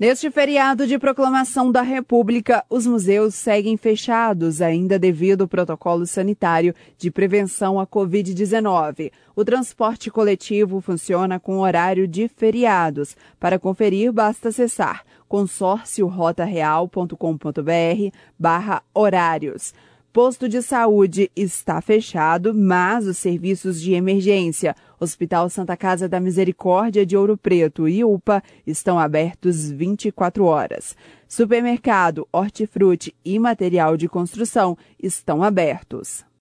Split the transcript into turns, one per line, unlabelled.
Neste feriado de proclamação da República, os museus seguem fechados, ainda devido ao protocolo sanitário de prevenção à Covid-19. O transporte coletivo funciona com horário de feriados. Para conferir, basta acessar consórciorotareal.com.br barra horários. Posto de saúde está fechado, mas os serviços de emergência, Hospital Santa Casa da Misericórdia de Ouro Preto e UPA estão abertos 24 horas. Supermercado, hortifruti e material de construção estão abertos.